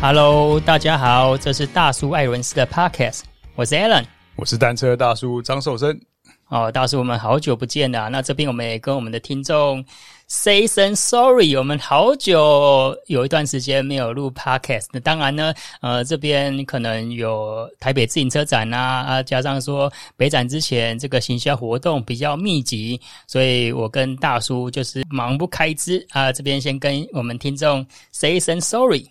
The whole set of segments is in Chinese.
Hello，大家好，这是大叔艾伦斯的 Podcast，我是 Alan，我是单车大叔张寿生。哦，大叔，我们好久不见了。那这边我们也跟我们的听众 say some sorry，我们好久有一段时间没有录 podcast。那当然呢，呃，这边可能有台北自行车展啊，啊，加上说北展之前这个行销活动比较密集，所以我跟大叔就是忙不开支啊。这边先跟我们听众 say some sorry。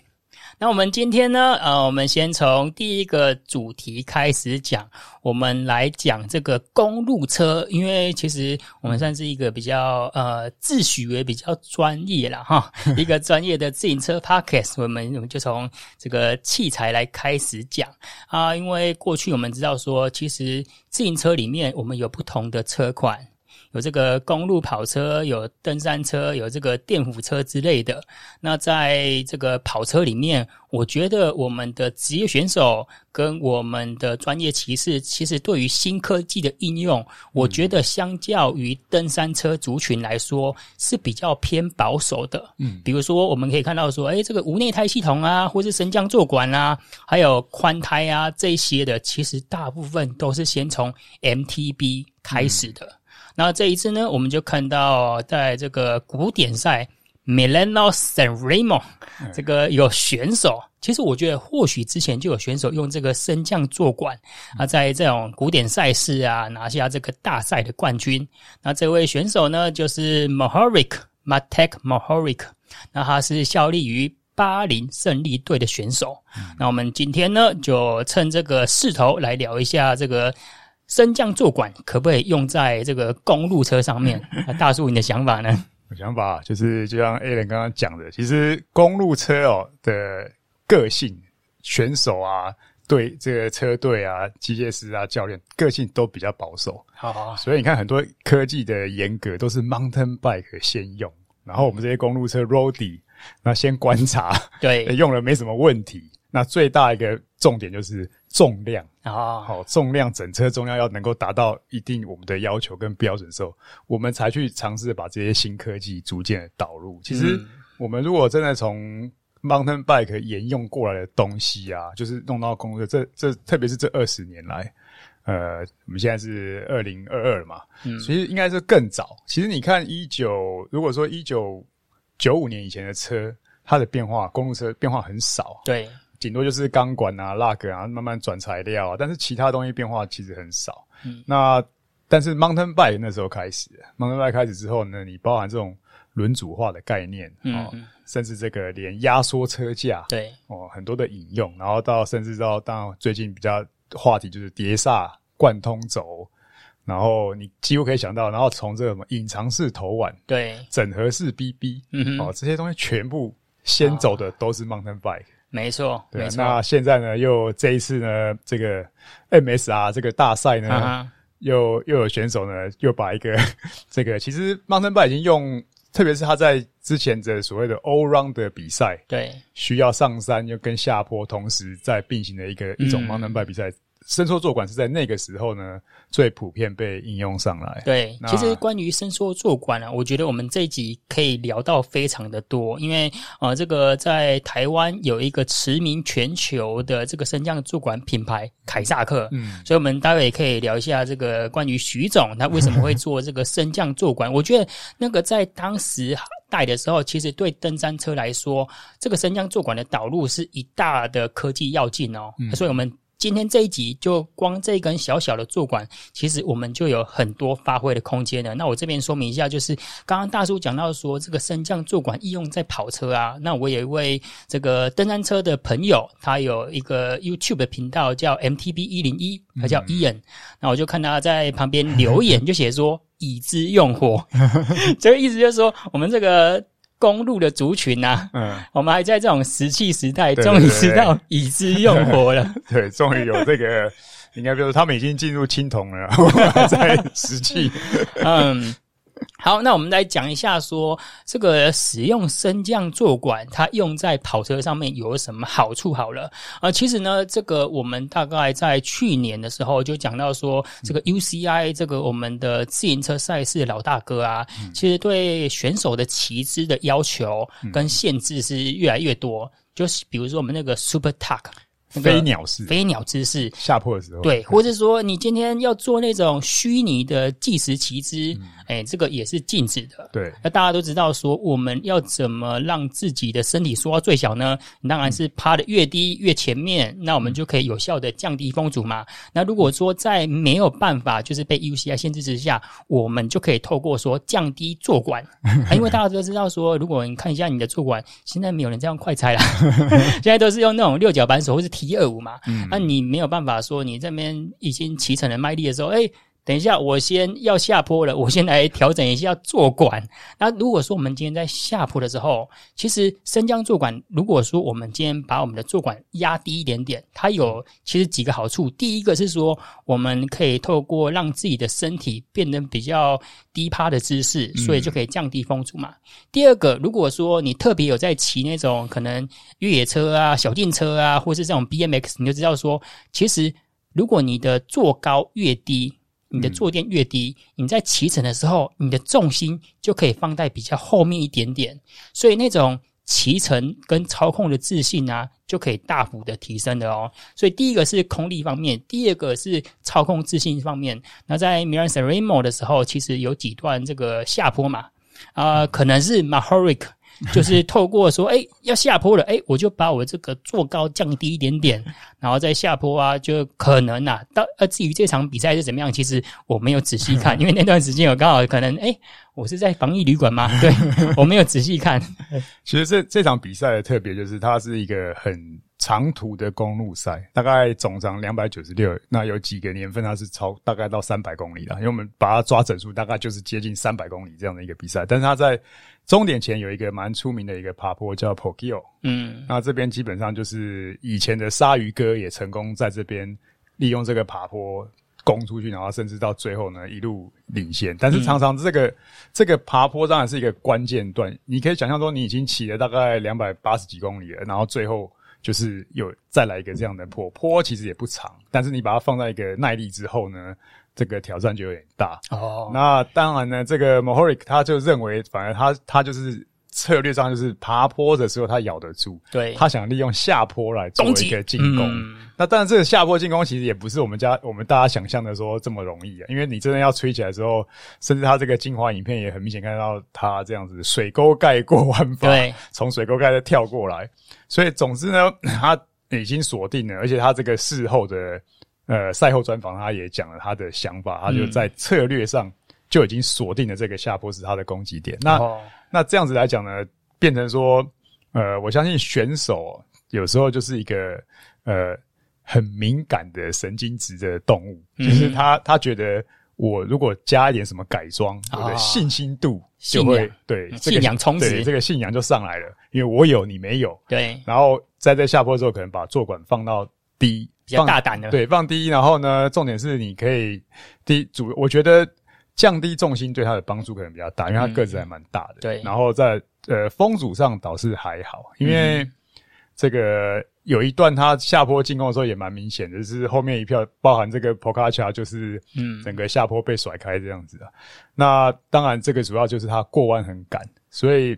那我们今天呢，呃，我们先从第一个主题开始讲，我们来讲这个公路车，因为其实我们算是一个比较呃自诩为比较专业啦哈，一个专业的自行车 podcast，我们我们就从这个器材来开始讲啊，因为过去我们知道说，其实自行车里面我们有不同的车款。有这个公路跑车，有登山车，有这个电扶车之类的。那在这个跑车里面，我觉得我们的职业选手跟我们的专业骑士，其实对于新科技的应用，我觉得相较于登山车族群来说是比较偏保守的。嗯，比如说我们可以看到说，哎，这个无内胎系统啊，或是升降座管啊，还有宽胎啊这些的，其实大部分都是先从 MTB 开始的。嗯那这一次呢，我们就看到在这个古典赛 Milano Sanremo 这个有选手，其实我觉得或许之前就有选手用这个升降座管啊，在这种古典赛事啊拿下这个大赛的冠军。那这位选手呢，就是 Mohoric Matek Mohoric，那他是效力于巴林胜利队的选手。那我们今天呢，就趁这个势头来聊一下这个。升降座管可不可以用在这个公路车上面？大叔，你的想法呢？我想法就是，就像 Alan 刚刚讲的，其实公路车哦的个性，选手啊，对这个车队啊、机械师啊、教练个性都比较保守。好，好，所以你看很多科技的严格都是 mountain bike 先用，然后我们这些公路车 roadie 那先观察，对，用了没什么问题。那最大一个重点就是重量啊，好，重量整车重量要能够达到一定我们的要求跟标准时候，我们才去尝试把这些新科技逐渐的导入。其实我们如果真的从 mountain bike 沿用过来的东西啊，就是弄到公路车，这这特别是这二十年来，呃，我们现在是二零二二嘛，嗯，其实应该是更早。其实你看一九，如果说一九九五年以前的车，它的变化，公路车变化很少，对。顶多就是钢管啊、lug 啊，慢慢转材料啊，但是其他东西变化其实很少。嗯，那但是 mountain bike 那时候开始，mountain bike 开始之后呢，你包含这种轮组化的概念，嗯，哦，甚至这个连压缩车架，对，哦，很多的引用，然后到甚至到到最近比较话题就是碟刹、贯通轴，然后你几乎可以想到，然后从这个什么隐藏式头碗，对，整合式 BB，嗯哼，哦，这些东西全部先走的都是 mountain bike。没错，对，没错。那现在呢，又这一次呢，这个 MSR 这个大赛呢，uh. 又又有选手呢，又把一个 这个其实 Mountain Bike 已经用，特别是他在之前的所谓的 All Round 的比赛，对，需要上山又跟下坡同时在并行的一个、嗯、一种 Mountain Bike 比赛。伸缩座管是在那个时候呢，最普遍被应用上来。对，其实关于伸缩座管啊，我觉得我们这一集可以聊到非常的多，因为呃，这个在台湾有一个驰名全球的这个升降坐管品牌凯萨克，嗯，所以我们待会也可以聊一下这个关于徐总他为什么会做这个升降坐管。我觉得那个在当时代的时候，其实对登山车来说，这个升降坐管的导入是一大的科技要进哦，嗯，所以我们。今天这一集就光这一根小小的坐管，其实我们就有很多发挥的空间了。那我这边说明一下，就是刚刚大叔讲到说这个升降坐管应用在跑车啊。那我有一位这个登山车的朋友，他有一个 YouTube 的频道叫 MTB 一零一，他叫 Ian。那我就看他在旁边 留言，就写说已知用火，这个意思就是说我们这个。公路的族群呐、啊，嗯，我们还在这种石器时代，终于知道已知用火了。对，终于有这个，应该比如说他们已经进入青铜了，我们还在石器。嗯，好，那我们来讲一下说这个使用升降座管，它用在跑车上面有什么好处？好了，啊、呃，其实呢，这个我们大概在去年的时候就讲到说，这个 UCI 这个我们的自行车赛事老大哥啊，嗯、其实对选手的骑姿的要求跟限制是越来越多，嗯、就是比如说我们那个 Super Tuck。飞鸟式，飞鸟姿势，下坡的时候，对，或者说你今天要做那种虚拟的计时骑姿，哎、嗯。欸，这个也是禁止的。对，那大家都知道说，我们要怎么让自己的身体缩到最小呢？当然是趴的越低越前面，那我们就可以有效的降低风阻嘛。那如果说在没有办法，就是被 UCI 限制之下，我们就可以透过说降低坐管，啊、因为大家都知道说，如果你看一下你的坐管，现在没有人这样快拆了，现在都是用那种六角扳手或是 T 二五嘛，那、嗯。啊、你没有办法说你这边已经骑成了卖力的时候，哎，等一下我先要下坡了，我先来调整一下坐管。那如果说我们今天在下坡的时候，其实升降坐管，如果说我们今天把我们的坐管压低一点点，它有其实几个好处。第一个是说，我们可以透过让自己的身体变得比较低趴的姿势，所以就可以降低风阻嘛。嗯、第二个，如果说你特别有在骑那种可能越野车啊、小电车啊，或是这种 BMX，你就知道说，其实如果你的坐高越低，你的坐垫越低，嗯、你在骑乘的时候，你的重心就可以放在比较后面一点点，所以那种骑乘跟操控的自信啊，就可以大幅的提升的哦。所以第一个是空力方面，第二个是操控自信方面。那在 Miran Seremo 的时候，其实有几段这个下坡嘛，啊、呃，可能是 Mohoric。就是透过说，哎、欸，要下坡了，哎、欸，我就把我这个坐高降低一点点，然后再下坡啊，就可能呐、啊。到呃，至于这场比赛是怎么样，其实我没有仔细看，因为那段时间我刚好可能，哎、欸，我是在防疫旅馆吗，对，我没有仔细看。其实这这场比赛的特别就是它是一个很长途的公路赛，大概总长两百九十六，那有几个年份它是超大概到三百公里了，因为我们把它抓整数，大概就是接近三百公里这样的一个比赛，但是它在。终点前有一个蛮出名的一个爬坡叫 Poggio，嗯，那这边基本上就是以前的鲨鱼哥也成功在这边利用这个爬坡攻出去，然后甚至到最后呢一路领先。但是常常这个、嗯、这个爬坡当然是一个关键段，你可以想象说你已经骑了大概两百八十几公里了，然后最后就是有再来一个这样的坡，坡其实也不长，但是你把它放在一个耐力之后呢，这个挑战就有点大哦。那当然呢，这个 Mohoric 他就认为，反而他他就是策略上就是爬坡的时候他咬得住，对，他想利用下坡来做一个进攻。嗯、那当然，这个下坡进攻其实也不是我们家我们大家想象的说这么容易啊。因为你真的要吹起来之后，甚至他这个精华影片也很明显看到他这样子水沟盖过弯法，对，从水沟盖再跳过来。所以总之呢，他已经锁定了，而且他这个事后的。呃，赛后专访他也讲了他的想法，他就在策略上就已经锁定了这个下坡是他的攻击点。嗯、那、哦、那这样子来讲呢，变成说，呃，我相信选手有时候就是一个呃很敏感的神经质的动物，嗯、就是他他觉得我如果加一点什么改装，哦、我的信心度就会仰。对、这个、信仰充值，这个信仰就上来了，因为我有你没有，对，然后在这下坡之后，可能把座管放到低。比较大胆的，对，放低，然后呢，重点是你可以低主，我觉得降低重心对他的帮助可能比较大，因为他个子还蛮大的。嗯、对，然后在呃风阻上倒是还好，因为这个有一段他下坡进攻的时候也蛮明显的，就是后面一票包含这个 Pogačar 就是嗯整个下坡被甩开这样子啊。嗯、那当然这个主要就是他过弯很赶，所以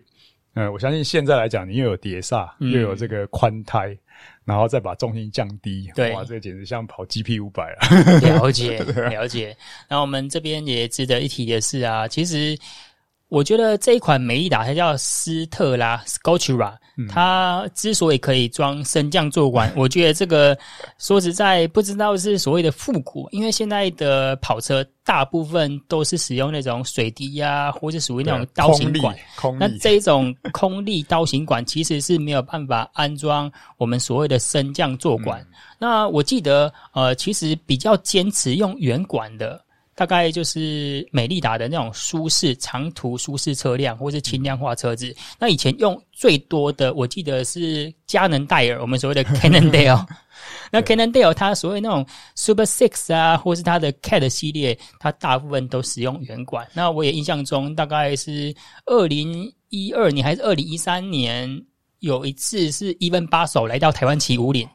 呃我相信现在来讲，你又有碟刹，又有这个宽胎。嗯然后再把重心降低，对，哇，这个简直像跑 GP 五百啊！了解，了解。那我们这边也值得一提的是啊，其实。我觉得这一款美利达它叫斯特拉 Sculptura，它之所以可以装升降座管，我觉得这个说实在不知道是所谓的复古，因为现在的跑车大部分都是使用那种水滴呀、啊，或是属于那种刀型管。那这一种空力刀型管其实是没有办法安装我们所谓的升降座管。嗯、那我记得呃，其实比较坚持用圆管的。大概就是美利达的那种舒适长途舒适车辆，或是轻量化车子。那以前用最多的，我记得是佳能戴尔，我们所谓的 Cannondale。那 Cannondale 它所谓那种 Super Six 啊，或是它的 Cat 系列，它大部分都使用圆管。那我也印象中，大概是二零一二年还是二零一三年，有一次是 Evan Barsow 来到台湾骑五岭。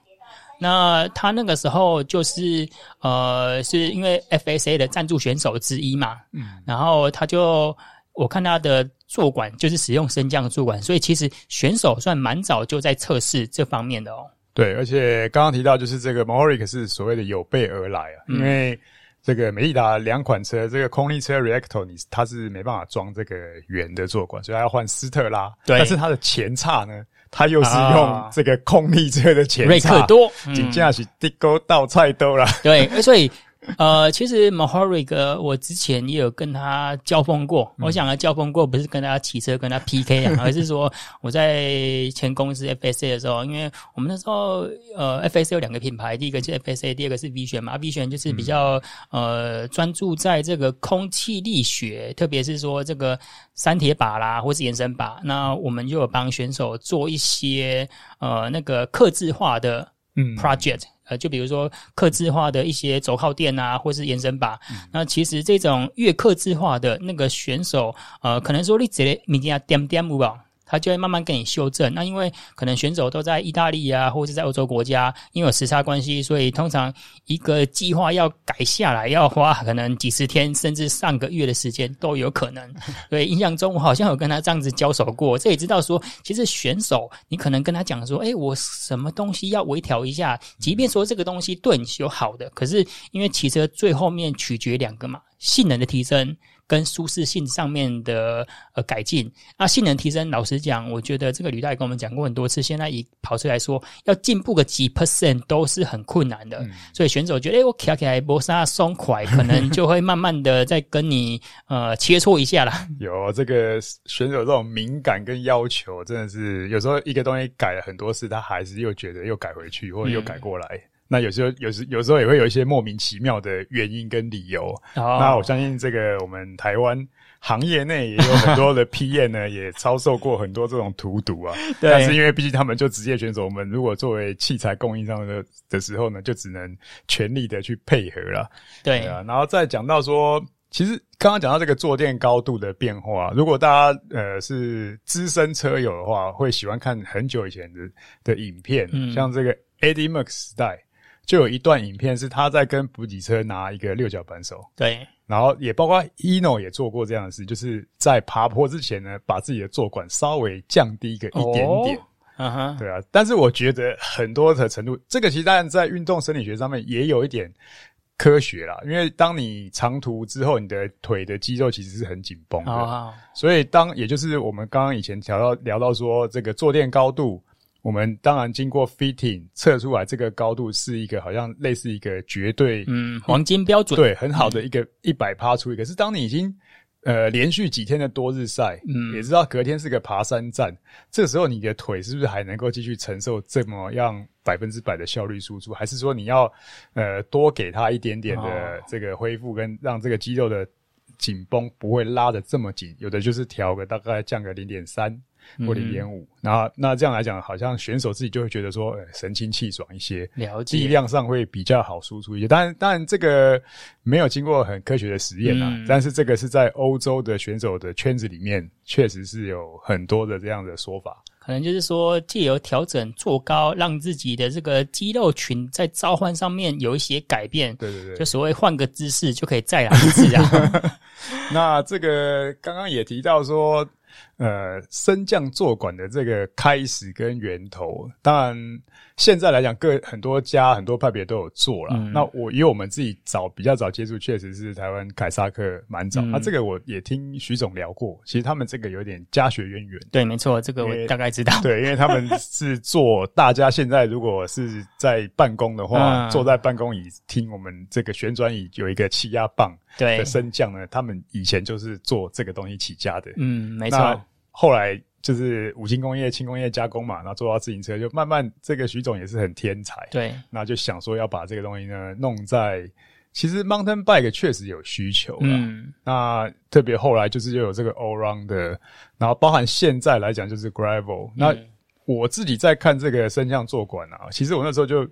那他那个时候就是呃，是因为 FSA 的赞助选手之一嘛，嗯，然后他就我看他的坐管就是使用升降坐管，所以其实选手算蛮早就在测试这方面的哦。对，而且刚刚提到就是这个 Mohoric 是所谓的有备而来啊，嗯、因为这个美利达两款车，这个空力车 Reactor 你它是没办法装这个圆的坐管，所以它要换斯特拉，对，但是它的前叉呢？他又是用这个空力车的前叉，瑞克多，真的是地沟倒菜兜了。对，所以。呃，其实 Mohoric 我之前也有跟他交锋过。嗯、我想啊，交锋过不是跟他骑车跟他 PK 啊，而是说我在前公司 FSA 的时候，因为我们那时候呃 FSA 有两个品牌，第一个是 FSA，第二个是 Vision 嘛。Vision 就是比较、嗯、呃专注在这个空气力学，特别是说这个三铁把啦，或是延伸把。那我们就有帮选手做一些呃那个刻字化的嗯 project。呃，就比如说客制化的一些轴靠垫啊，或是延伸把。嗯、那其实这种越客制化的那个选手，呃，可能说你直接明天要点点有吧。他就会慢慢跟你修正。那因为可能选手都在意大利啊，或者是在欧洲国家，因为有时差关系，所以通常一个计划要改下来，要花可能几十天甚至上个月的时间都有可能。所以印象中我好像有跟他这样子交手过，这也知道说，其实选手你可能跟他讲说，诶，我什么东西要微调一下，即便说这个东西对你是有好的，可是因为骑车最后面取决两个嘛，性能的提升。跟舒适性上面的呃改进，那性能提升，老实讲，我觉得这个吕大也跟我们讲过很多次。现在以跑车来说，要进步个几 percent 都是很困难的。嗯、所以选手觉得，哎，我骑起来磨砂松快，可能就会慢慢的 再跟你呃切磋一下啦。有这个选手这种敏感跟要求，真的是有时候一个东西改了很多次，他还是又觉得又改回去，或者又改过来。嗯那有时候，有时有时候也会有一些莫名其妙的原因跟理由。Oh. 那我相信这个我们台湾行业内也有很多的 PM 呢，也遭受过很多这种荼毒啊。对。但是因为毕竟他们就职业选手，我们如果作为器材供应商的的时候呢，就只能全力的去配合了。对。对啊，然后再讲到说，其实刚刚讲到这个坐垫高度的变化，如果大家呃是资深车友的话，会喜欢看很久以前的的影片，嗯、像这个 Eddie Merckx 时代。就有一段影片是他在跟补给车拿一个六角扳手，对，然后也包括 Eno 也做过这样的事，就是在爬坡之前呢，把自己的坐管稍微降低一个一点点，嗯哼，oh, uh-huh. 对啊。但是我觉得很多的程度，这个其实当然在运动生理学上面也有一点科学啦，因为当你长途之后，你的腿的肌肉其实是很紧绷的，oh. 所以当也就是我们刚刚以前聊到聊到说这个坐垫高度。我们当然经过 fitting 测出来，这个高度是一个好像类似一个绝对嗯黄金标准，对，很好的一个一百趴出一个。可是当你已经呃连续几天的多日赛，嗯，也知道隔天是个爬山站，这个时候你的腿是不是还能够继续承受这么样百分之百的效率输出？还是说你要呃多给他一点点的这个恢复，跟让这个肌肉的紧绷不会拉得这么紧？有的就是调个大概降个零点三。或零点五，然后那这样来讲，好像选手自己就会觉得说，欸、神清气爽一些，了解，力量上会比较好输出一些。当然，当然这个没有经过很科学的实验啊，嗯、但是这个是在欧洲的选手的圈子里面，确实是有很多的这样的说法。可能就是说，借由调整坐高，让自己的这个肌肉群在召唤上面有一些改变。对对对，就所谓换个姿势就可以再来一次啊。那这个刚刚也提到说。呃，升降坐管的这个开始跟源头，当然现在来讲，各很多家很多派别都有做了。嗯、那我因为我们自己早比较早接触，确实是台湾凯撒克蛮早。那、嗯啊、这个我也听徐总聊过，其实他们这个有点家学渊源。对，没错，这个我大概知道。对，因为他们是做大家现在如果是在办公的话，嗯、坐在办公椅听我们这个旋转椅有一个气压棒的升降呢，他们以前就是做这个东西起家的。嗯，没错。后来就是五金工业、轻工业加工嘛，然后做到自行车，就慢慢这个徐总也是很天才，对，那就想说要把这个东西呢弄在其实 mountain bike 确实有需求，嗯，那特别后来就是又有这个 all round 的，然后包含现在来讲就是 gravel，嗯。那我自己在看这个升降坐管啊，其实我那时候就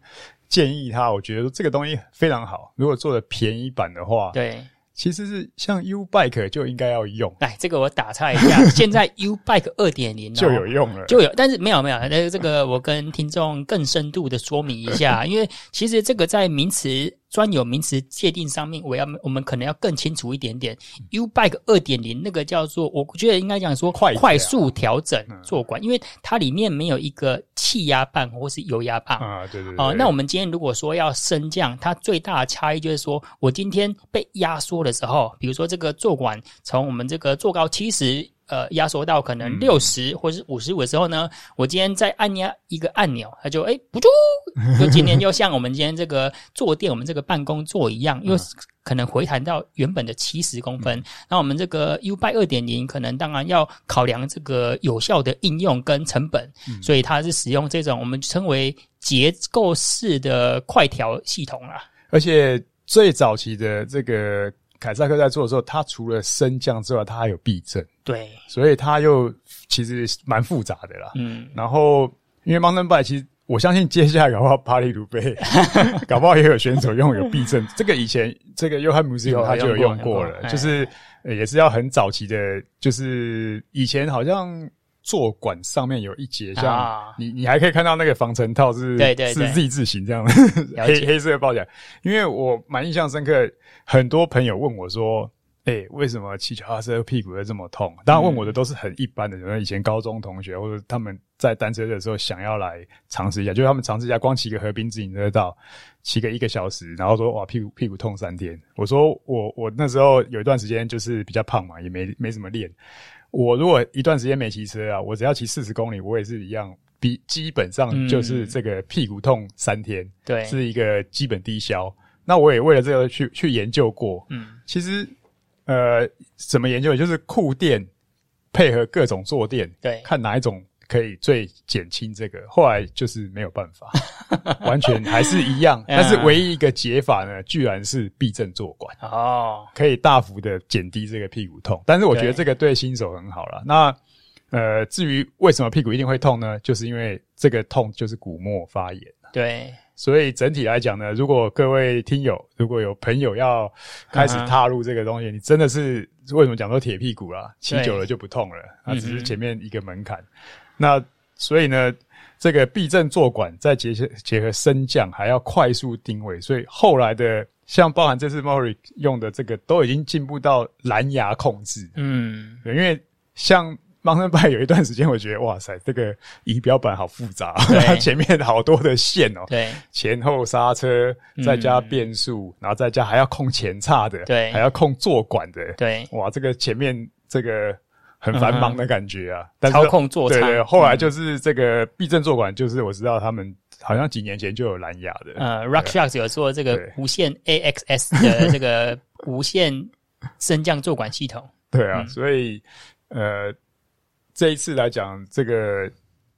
建议他，我觉得这个东西非常好，如果做的便宜版的话，对。其实是像 U Bike 就应该要用，哎，这个我打岔一下，现在 U Bike 二点零就有用了，就有，但是没有没有，那这个我跟听众更深度的说明一下，因为其实这个在名词。专有名词界定上面，我要我们可能要更清楚一点点。U Bike 二点零那个叫做，我觉得应该讲说快快速调整坐管，因为它里面没有一个气压棒或是油压棒啊。对对对。哦，那我们今天如果说要升降，它最大的差异就是说我今天被压缩的时候，比如说这个坐管从我们这个坐高七十。呃，压缩到可能六十或者是五十五的时候呢，我今天再按压一个按钮，它就哎，不住，就今天就像我们今天这个坐垫，我们这个办公座一样，又可能回弹到原本的七十公分。那我们这个 U Bike 二点零，可能当然要考量这个有效的应用跟成本，所以它是使用这种我们称为结构式的快调系统啦。而且最早期的这个。凯撒克在做的时候，它除了升降之外，它还有避震。对，所以它又其实蛮复杂的啦。嗯，然后因为 mountain bike，其实我相信接下来搞不好巴黎鲁贝，搞不好也有选手用有避震。这个以前这个约翰穆斯有他就有用过了，就是也是要很早期的，就是以前好像。坐管上面有一节，像你，你还可以看到那个防尘套是，对对，是 Z 字形这样的，黑黑色的包起来。因为我蛮印象深刻，很多朋友问我说：“诶，为什么骑脚踏车屁股会这么痛？”当然问我的都是很一般的，可能以前高中同学或者他们在单车的时候想要来尝试一下，就是他们尝试一下光骑个河滨自行车道，骑个一个小时，然后说哇屁股屁股痛三天。我说我我那时候有一段时间就是比较胖嘛，也没没怎么练。我如果一段时间没骑车啊，我只要骑四十公里，我也是一样，比基本上就是这个屁股痛三天，对、嗯，是一个基本低消。那我也为了这个去去研究过，嗯，其实呃，怎么研究？就是酷垫配合各种坐垫，对，看哪一种。可以最减轻这个，后来就是没有办法，完全还是一样。但是唯一一个解法呢，居然是避震坐管哦，可以大幅的减低这个屁股痛。但是我觉得这个对新手很好了。那呃，至于为什么屁股一定会痛呢？就是因为这个痛就是骨膜发炎。对，所以整体来讲呢，如果各位听友如果有朋友要开始踏入这个东西，你真的是为什么讲说铁屁股啦？骑久了就不痛了，那只是前面一个门槛。那所以呢，这个避震坐管再结合结合升降，还要快速定位，所以后来的像包含这次 Mohoric 用的这个，都已经进步到蓝牙控制。嗯，因为像 Mountain Bike 有一段时间，我觉得哇塞，这个仪表板好复杂，它前面好多的线哦，对，前后刹车，再加变速，然后再加还要控前叉的，对，还要控坐管的，对，哇，这个前面这个。很繁忙的感觉啊，嗯、但是操控座舱。对，后来就是这个避震坐管，就是我知道他们好像几年前就有蓝牙的。呃，RockShox 有做这个无线 AXS 的这个无线升降坐管系统。对啊，所以呃，这一次来讲，这个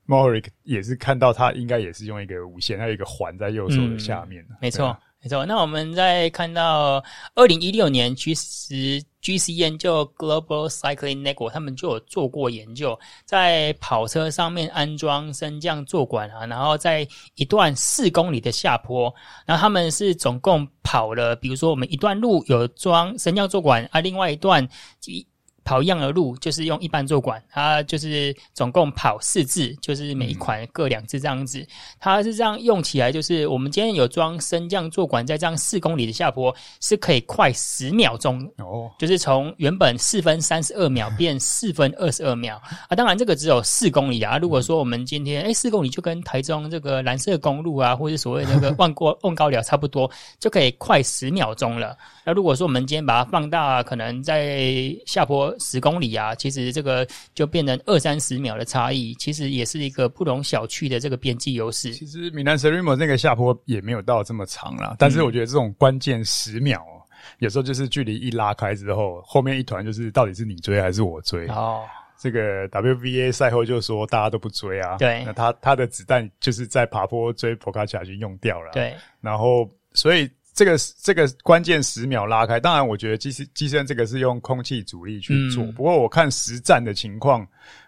Mohoric 也是看到他应该也是用一个无线，还有一个环在右手的下面。嗯、没错。没错，那我们在看到二零一六年，其实 GCN 就 Global Cycling Network 他们就有做过研究，在跑车上面安装升降坐管啊，然后在一段四公里的下坡，然后他们是总共跑了，比如说我们一段路有装升降坐管啊，另外一段跑一样的路，就是用一般坐管，它就是总共跑四次，就是每一款各两次这样子。它是这样用起来，就是我们今天有装升降坐管，在这样四公里的下坡是可以快十秒钟哦，就是从原本四分三十二秒变四分二十二秒啊。当然这个只有四公里啊。如果说我们今天哎四公里就跟台中这个蓝色公路啊，或者所谓那个 万过望高寮差不多，就可以快十秒钟了。那如果说我们今天把它放大，可能在下坡。十公里啊，其实这个就变成二三十秒的差异，其实也是一个不容小觑的这个边际优势。其实米兰 Sanremo 那个下坡也没有到这么长啦，但是我觉得这种关键十秒，嗯，有时候就是距离一拉开之后，后面一团就是到底是你追还是我追。哦，这个 WVA 赛后就说大家都不追啊，对，那他他的子弹就是在爬坡追博卡恰已经用掉了，对，然后所以。这个这个关键十秒拉开，当然我觉得机机身这个是用空气阻力去做，嗯、不过我看实战的情况，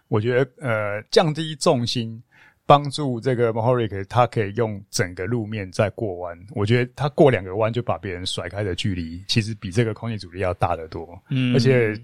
我觉得呃降低重心。帮助这个 Mohoric 他可以用整个路面再过弯，我觉得他过两个弯就把别人甩开的距离，其实比这个空气阻力要大得多。嗯，而且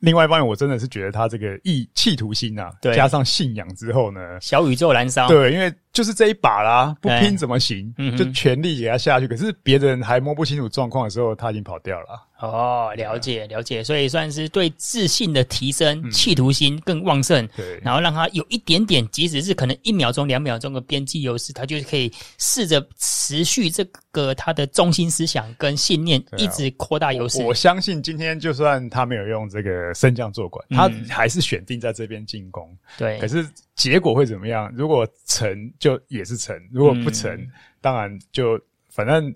另外一方面，我真的是觉得他这个意企图心啊，对，加上信仰之后呢，小宇宙燃烧。对，因为就是这一把啦，不拼怎么行？就全力给他下去。可是别人还摸不清楚状况的时候，他已经跑掉了。哦，了解了解，所以算是对自信的提升，嗯、企图心更旺盛。对，然后让他有一点点，即使是可能一秒钟、两秒钟的边际优势，他就可以试着持续这个他的中心思想跟信念，一直扩大优势。我相信今天就算他没有用这个升降坐管，他还是选定在这边进攻。对、嗯，可是结果会怎么样？如果成就也是成，如果不成，嗯、当然就反正。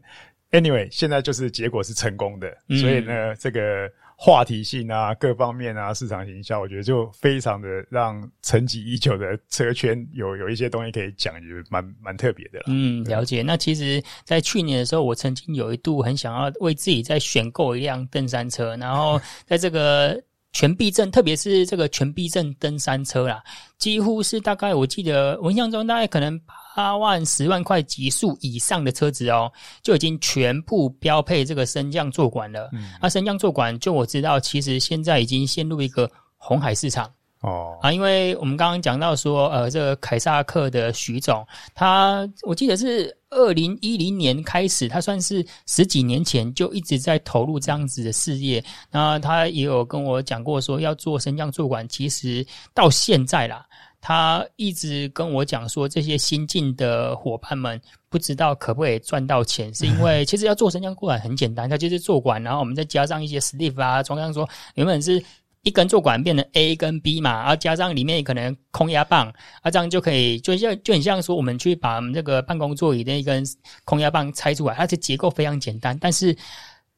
Anyway，现在就是结果是成功的，嗯、所以呢，这个话题性啊，各方面啊，市场营销，我觉得就非常的让沉寂已久的车圈有有一些东西可以讲，也蛮蛮特别的啦。嗯，了解。那其实，在去年的时候，我曾经有一度很想要为自己再选购一辆登山车，然后在这个。全避震，特别是这个全避震登山车啦，几乎是大概我记得我印象中大概可能八万、十万块级数以上的车子哦，就已经全部标配这个升降坐管了。嗯，那升降坐管，就我知道，其实现在已经陷入一个红海市场。哦啊，因为我们刚刚讲到说，呃，这个凯撒克的徐总，他我记得是二零一零年开始，他算是十几年前就一直在投入这样子的事业。那他也有跟我讲过说，要做升降坐管，其实到现在啦，他一直跟我讲说，这些新进的伙伴们不知道可不可以赚到钱，是因为 其实要做升降坐管很简单，他就是坐管，然后我们再加上一些 sleeve 啊，装上说原本是。一根坐管变成 A 跟 B 嘛，然后加上里面可能空压棒，啊，这样就可以，就像就很像说我们去把我们这个办公座椅的一根空压棒拆出来，它的结构非常简单，但是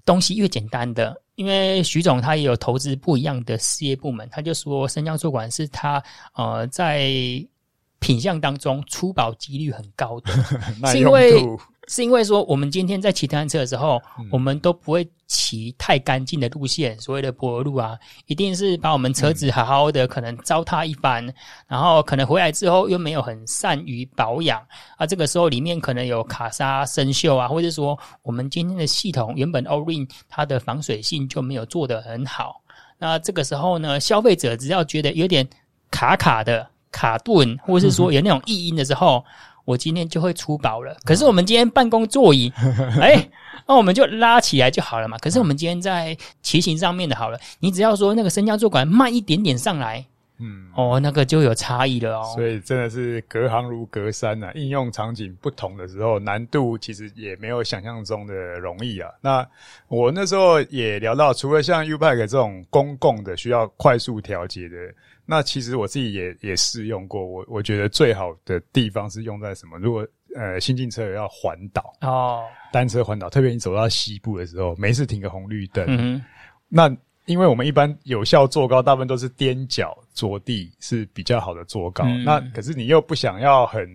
东西越简单的，因为徐总他也有投资不一样的事业部门，他就说升降坐管是他呃在品相当中出保几率很高的，是因为。是因为说，我们今天在骑单车的时候，嗯、我们都不会骑太干净的路线，所谓的柏油路啊，一定是把我们车子好好的可能糟蹋一番，嗯、然后可能回来之后又没有很善于保养啊，这个时候里面可能有卡砂生锈啊，或者说我们今天的系统原本 O-ring 它的防水性就没有做得很好，那这个时候呢，消费者只要觉得有点卡卡的卡顿，或者是说有那种异音的时候。嗯我今天就会出保了，可是我们今天办公座椅，哎、欸，那我们就拉起来就好了嘛。可是我们今天在骑行上面的好了，你只要说那个升降坐管慢一点点上来，嗯，哦，那个就有差异了哦。所以真的是隔行如隔山呐、啊，应用场景不同的时候，难度其实也没有想象中的容易啊。那我那时候也聊到，除了像 U-Bike 这种公共的需要快速调节的。那其实我自己也也试用过，我我觉得最好的地方是用在什么？如果呃新进车要环岛哦，单车环岛，特别你走到西部的时候，没事停个红绿灯，嗯，那因为我们一般有效坐高，大部分都是踮脚着地是比较好的坐高。嗯、那可是你又不想要很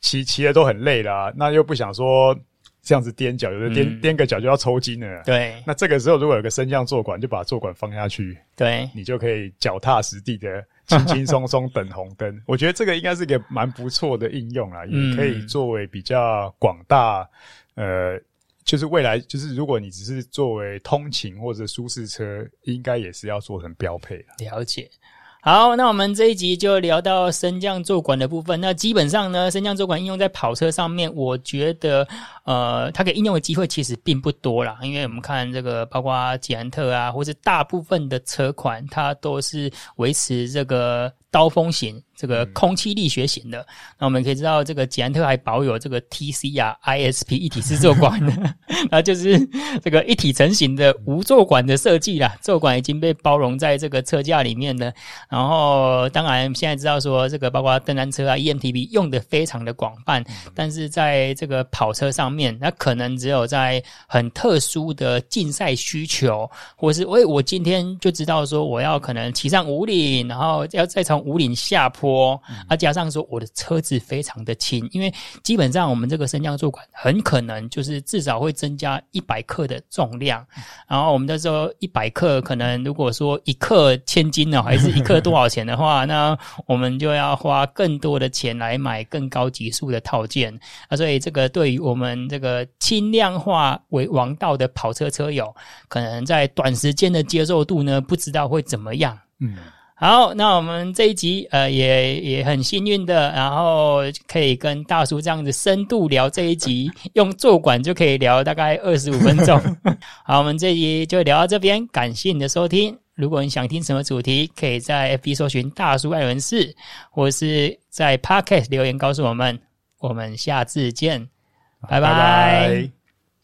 骑骑的都很累啦，那又不想说。这样子踮脚，有的踮踮个脚就要抽筋了。对，那这个时候如果有个升降坐管，就把坐管放下去，对，你就可以脚踏实地的轻轻松松等红灯。我觉得这个应该是一个蛮不错的应用啦，也可以作为比较广大，呃，就是未来就是如果你只是作为通勤或者舒适车，应该也是要做成标配。了解。好，那我们这一集就聊到升降坐管的部分。那基本上呢，升降坐管应用在跑车上面，我觉得，呃，它可以应用的机会其实并不多啦。因为我们看这个，包括捷安特啊，或是大部分的车款，它都是维持这个刀锋型。这个空气力学型的，那我们可以知道，这个捷安特还保有这个 TC 啊 ISP 一体式坐管的，那就是这个一体成型的无座管的设计啦。座管已经被包容在这个车架里面了。然后，当然现在知道说，这个包括登山车啊 EMTB 用的非常的广泛，但是在这个跑车上面，那可能只有在很特殊的竞赛需求，或是我我今天就知道说，我要可能骑上五岭，然后要再从武岭下坡，嗯、啊，加上说我的车子非常的轻，因为基本上我们这个升降座管很可能就是至少会增加一百克的重量，嗯、然后我们那时候一百克可能如果说一克千金呢，还是一克多少钱的话，那我们就要花更多的钱来买更高级数的套件。啊，所以这个对于我们这个轻量化为王道的跑车车友，可能在短时间的接受度呢，不知道会怎么样。嗯，好，那我们这一集呃也也很幸运的，然后可以跟大叔这样子深度聊这一集，用坐管就可以聊大概二十五分钟。好，我们这一集就聊到这边，感谢你的收听。如果你想听什么主题，可以在 FB 搜寻大叔爱轮事，或是在 Podcast 留言告诉我们。我们下次见，拜拜。拜拜。